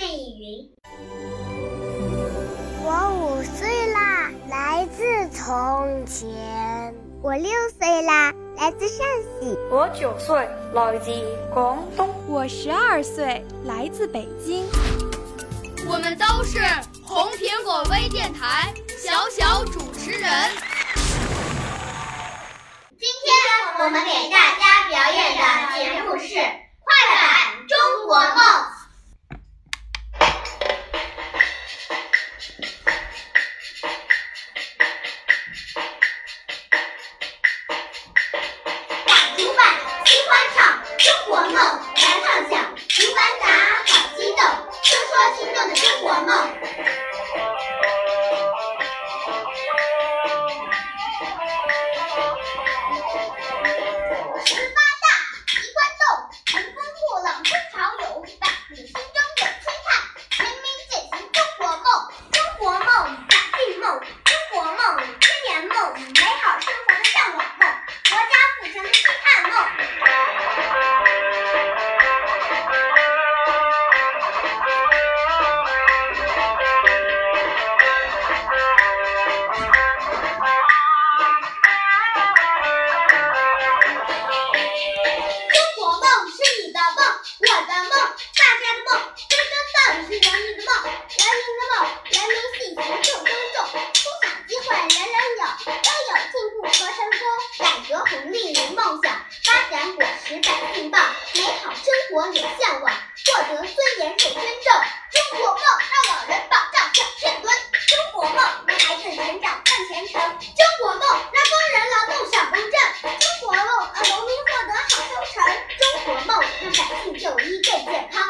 我叫郑以云。我五岁啦，来自从前。我六岁啦，来自陕西。我九岁，来自广东。我十二岁，来自北京。我们都是红苹果微电台小小主持人。今天我们给大唱中国梦来唱响齐凡达好激动说说心中的中国梦。时代进步，美好生活有向往，获得尊严有尊重。中国梦让老人保障享天尊，中国梦让孩子成长向前程。中国梦让工人劳动享公正，中国梦让农民获得好收成，中国梦让百姓就医更健康。